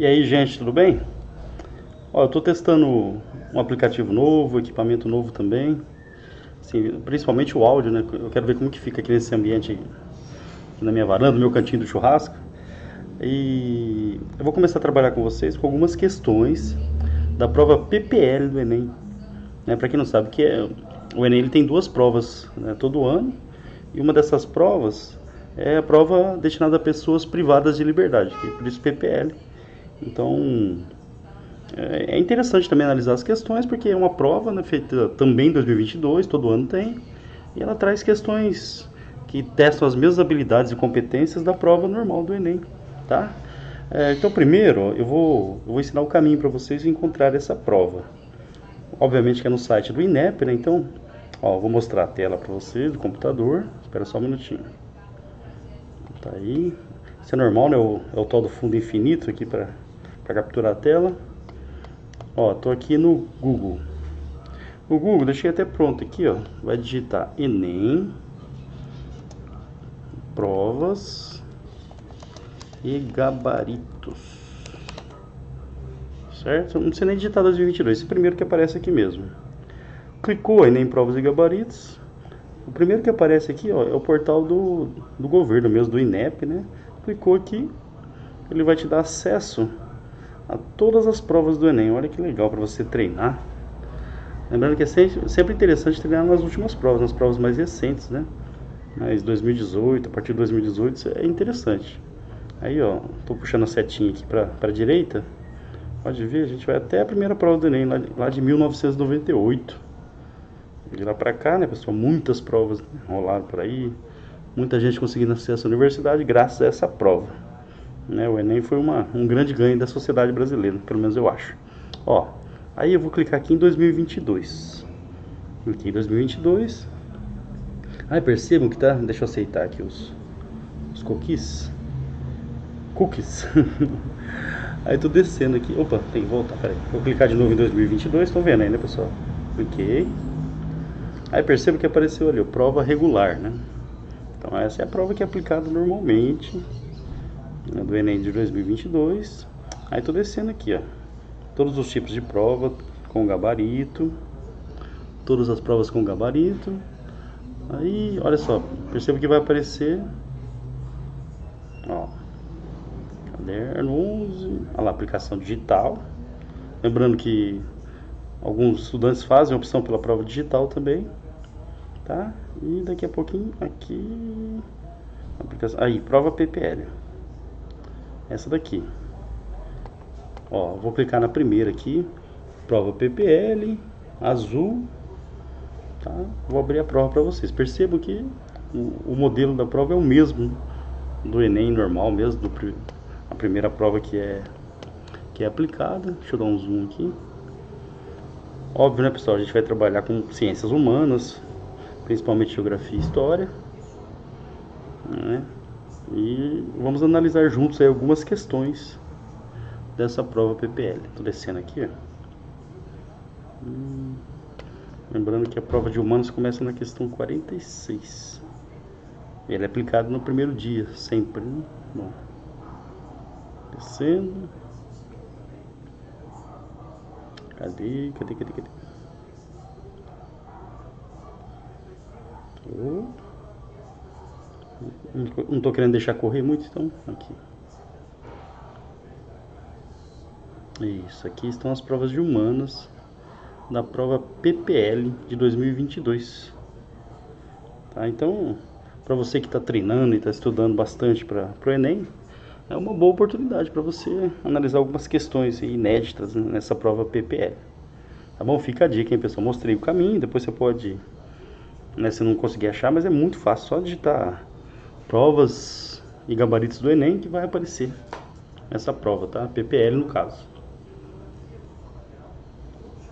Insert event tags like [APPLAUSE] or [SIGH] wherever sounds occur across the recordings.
E aí, gente, tudo bem? Ó, eu estou testando um aplicativo novo, equipamento novo também. Assim, principalmente o áudio, né? Eu quero ver como que fica aqui nesse ambiente aqui na minha varanda, no meu cantinho do churrasco. E eu vou começar a trabalhar com vocês com algumas questões da prova PPL do Enem. Né? Para quem não sabe, que é, o Enem ele tem duas provas né, todo ano. E uma dessas provas é a prova destinada a pessoas privadas de liberdade, que é por isso PPL. Então, é, é interessante também analisar as questões, porque é uma prova né, feita também em 2022, todo ano tem, e ela traz questões que testam as mesmas habilidades e competências da prova normal do Enem, tá? É, então, primeiro, eu vou, eu vou ensinar o caminho para vocês encontrar essa prova. Obviamente que é no site do INEP, né? Então, ó, vou mostrar a tela para vocês do computador. Espera só um minutinho. Tá aí. Isso é normal, né? É o tal do fundo infinito aqui para capturar a tela. Ó, tô aqui no Google. O Google, deixei até pronto aqui, ó. Vai digitar Enem, provas e gabaritos. Certo? Não precisa nem digitar 2022, esse primeiro que aparece aqui mesmo. Clicou Enem, provas e gabaritos. O primeiro que aparece aqui, ó, é o portal do, do governo mesmo, do INEP, né? Clicou aqui, ele vai te dar acesso a todas as provas do Enem. Olha que legal para você treinar. Lembrando que é sempre interessante treinar nas últimas provas, nas provas mais recentes, né? Mas 2018, a partir de 2018, isso é interessante. Aí, ó, tô puxando a setinha aqui para a direita. Pode ver, a gente vai até a primeira prova do Enem, lá, lá de 1998. De lá para cá, né, pessoal, muitas provas rolaram por aí. Muita gente conseguindo acesso à universidade graças a essa prova. Né? O Enem foi uma, um grande ganho da sociedade brasileira, pelo menos eu acho. Ó, aí eu vou clicar aqui em 2022. Aqui em 2022. Ai, percebam que tá. Deixa eu aceitar aqui os, os cookies. Cookies. [LAUGHS] aí tô descendo aqui. Opa, tem que voltar. Peraí. Vou clicar de novo em 2022. Estão vendo aí, né, pessoal? Cliquei. Aí perceba que apareceu ali, ó, prova regular, né? Então essa é a prova que é aplicada normalmente do Enem de 2022. Aí tô descendo aqui, ó. Todos os tipos de prova com gabarito. Todas as provas com gabarito. Aí, olha só, perceba que vai aparecer. Ó. Caderno 11. Olha lá, aplicação digital. Lembrando que alguns estudantes fazem opção pela prova digital também. Tá? E daqui a pouquinho aqui. Aplicação, aí, prova PPL essa daqui. Ó, vou clicar na primeira aqui, prova PPL, azul, tá? Vou abrir a prova para vocês. Percebam que o, o, modelo da prova é o mesmo do Enem normal mesmo, do, a primeira prova que é que é aplicada. Deixa eu dar um zoom aqui. Óbvio, né, pessoal? A gente vai trabalhar com ciências humanas, principalmente geografia e história, né? E vamos analisar juntos algumas questões dessa prova PPL. Estou descendo aqui. Hum, lembrando que a prova de humanos começa na questão 46. Ele é aplicado no primeiro dia, sempre. Né? Bom. Descendo. Cadê? Cadê? Cadê? Cadê? Não estou querendo deixar correr muito, então aqui. Isso, aqui estão as provas de humanas da prova PPL de 2022. Tá? Então, para você que está treinando e está estudando bastante para o Enem, é uma boa oportunidade para você analisar algumas questões inéditas nessa prova PPL. Tá bom? Fica a dica, hein, pessoal? Mostrei o caminho, depois você pode, né, se não conseguir achar, mas é muito fácil, só digitar provas e gabaritos do Enem que vai aparecer essa prova, tá? PPL no caso.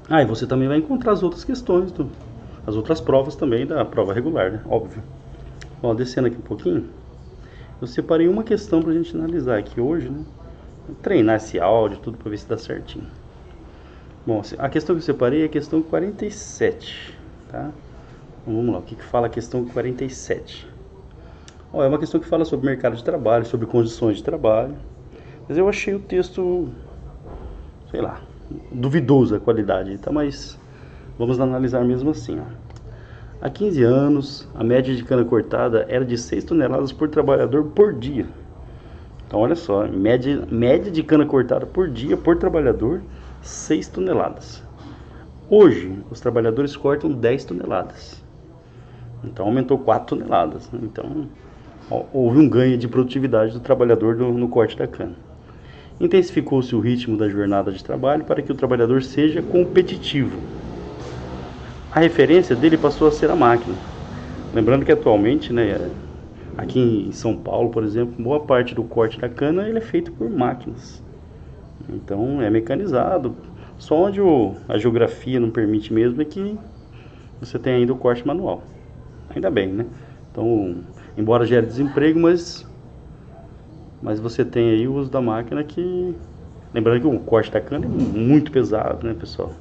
Ah, e você também vai encontrar as outras questões, do, as outras provas também da prova regular, né? Óbvio. Ó, descendo aqui um pouquinho, eu separei uma questão pra gente analisar aqui hoje, né? Treinar esse áudio, tudo pra ver se dá certinho. Bom, a questão que eu separei é a questão 47, tá? Então, vamos lá, o que, que fala a questão 47? É uma questão que fala sobre mercado de trabalho, sobre condições de trabalho. Mas eu achei o texto, sei lá, duvidoso a qualidade, tá? Mas vamos analisar mesmo assim, ó. Há 15 anos, a média de cana cortada era de 6 toneladas por trabalhador por dia. Então, olha só, média, média de cana cortada por dia por trabalhador, 6 toneladas. Hoje, os trabalhadores cortam 10 toneladas. Então, aumentou 4 toneladas. Né? Então, houve um ganho de produtividade do trabalhador no, no corte da cana. Intensificou-se o ritmo da jornada de trabalho para que o trabalhador seja competitivo a referência dele passou a ser a máquina. Lembrando que atualmente, né, aqui em São Paulo, por exemplo, boa parte do corte da cana ele é feito por máquinas. Então é mecanizado. Só onde o, a geografia não permite mesmo é que você tem ainda o corte manual. Ainda bem, né? Então, embora gere desemprego, mas mas você tem aí o uso da máquina que lembrando que o corte da cana é muito pesado, né, pessoal?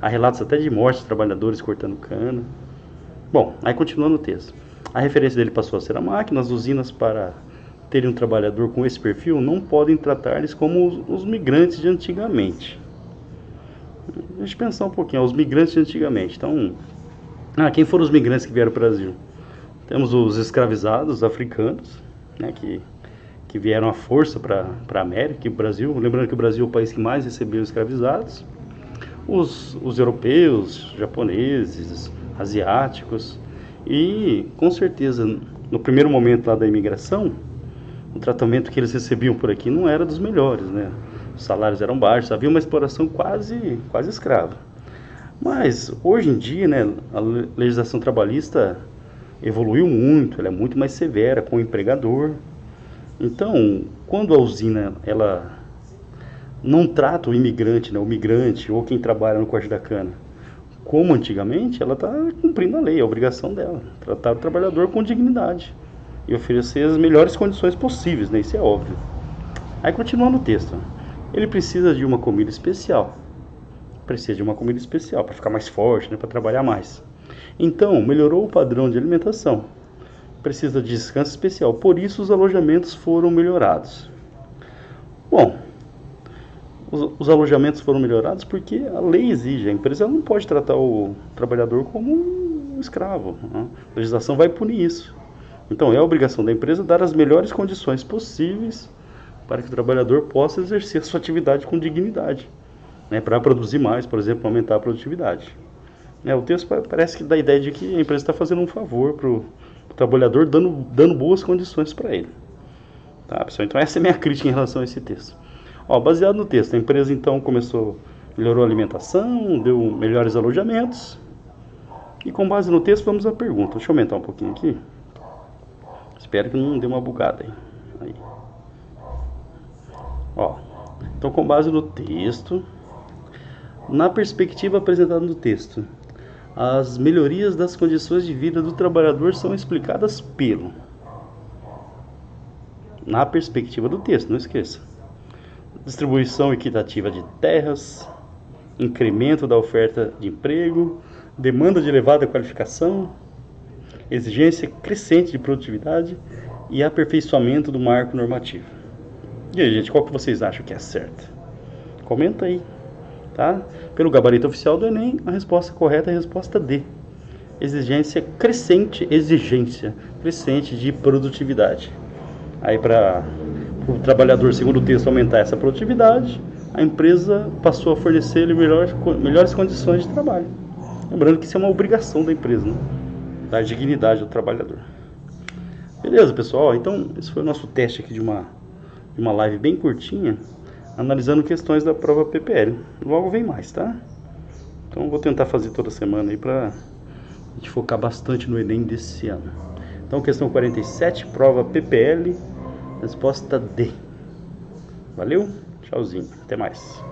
Há relatos até de mortes de trabalhadores cortando cana. Bom, aí continuando o texto. A referência dele passou a ser a máquina, as usinas para terem um trabalhador com esse perfil não podem tratar eles como os, migrantes de antigamente. Deixa eu pensar um pouquinho, os migrantes de antigamente. Então, ah, quem foram os migrantes que vieram para o Brasil? Temos os escravizados africanos, né, que, que vieram à força para a América e o Brasil. Lembrando que o Brasil é o país que mais recebeu escravizados os, os europeus, japoneses, asiáticos. E com certeza, no primeiro momento lá da imigração, o tratamento que eles recebiam por aqui não era dos melhores, né? Os salários eram baixos, havia uma exploração quase, quase escrava. Mas hoje em dia, né, a legislação trabalhista evoluiu muito, ela é muito mais severa com o empregador. Então, quando a usina ela não trata o imigrante, né, o migrante ou quem trabalha no corte da cana como antigamente, ela está cumprindo a lei, a obrigação dela, tratar o trabalhador com dignidade e oferecer as melhores condições possíveis, né? Isso é óbvio. Aí continuando o texto, ele precisa de uma comida especial, precisa de uma comida especial para ficar mais forte, né? Para trabalhar mais. Então melhorou o padrão de alimentação, precisa de descanso especial, por isso os alojamentos foram melhorados. Bom, os, os, alojamentos foram melhorados porque a lei exige, a empresa não pode tratar o trabalhador como um escravo. Né? A legislação vai punir isso. Então é a obrigação da empresa dar as melhores condições possíveis para que o trabalhador possa exercer sua atividade com dignidade, né? para produzir mais, por exemplo, aumentar a produtividade. É, o texto parece que dá a ideia de que a empresa está fazendo um favor para o trabalhador, dando, dando boas condições para ele. Tá, pessoal? Então essa é a minha crítica em relação a esse texto. Ó, baseado no texto, a empresa então começou, melhorou a alimentação, deu melhores alojamentos. E com base no texto, vamos à pergunta. Deixa eu aumentar um pouquinho aqui. Espero que não dê uma bugada aí. aí. Ó, então com base no texto, na perspectiva apresentada no texto, as melhorias das condições de vida do trabalhador são explicadas pelo. Na perspectiva do texto, não esqueça distribuição equitativa de terras, incremento da oferta de emprego, demanda de elevada qualificação, exigência crescente de produtividade e aperfeiçoamento do marco normativo. E aí, gente, qual que vocês acham que é certo? Comenta aí, tá? Pelo gabarito oficial do Enem, a resposta correta é a resposta D. Exigência crescente, exigência crescente de produtividade. Aí para o trabalhador, segundo o texto, aumentar essa produtividade, a empresa passou a fornecer-lhe melhores, melhores condições de trabalho. Lembrando que isso é uma obrigação da empresa, né? dignidade ao trabalhador. Beleza, pessoal? Então, esse foi o nosso teste aqui de uma, de uma live bem curtinha, analisando questões da prova PPL. Logo vem mais, tá? Então, vou tentar fazer toda semana aí para gente focar bastante no Enem desse ano. Então, questão 47, prova PPL Resposta D. Valeu? Tchauzinho. Até mais.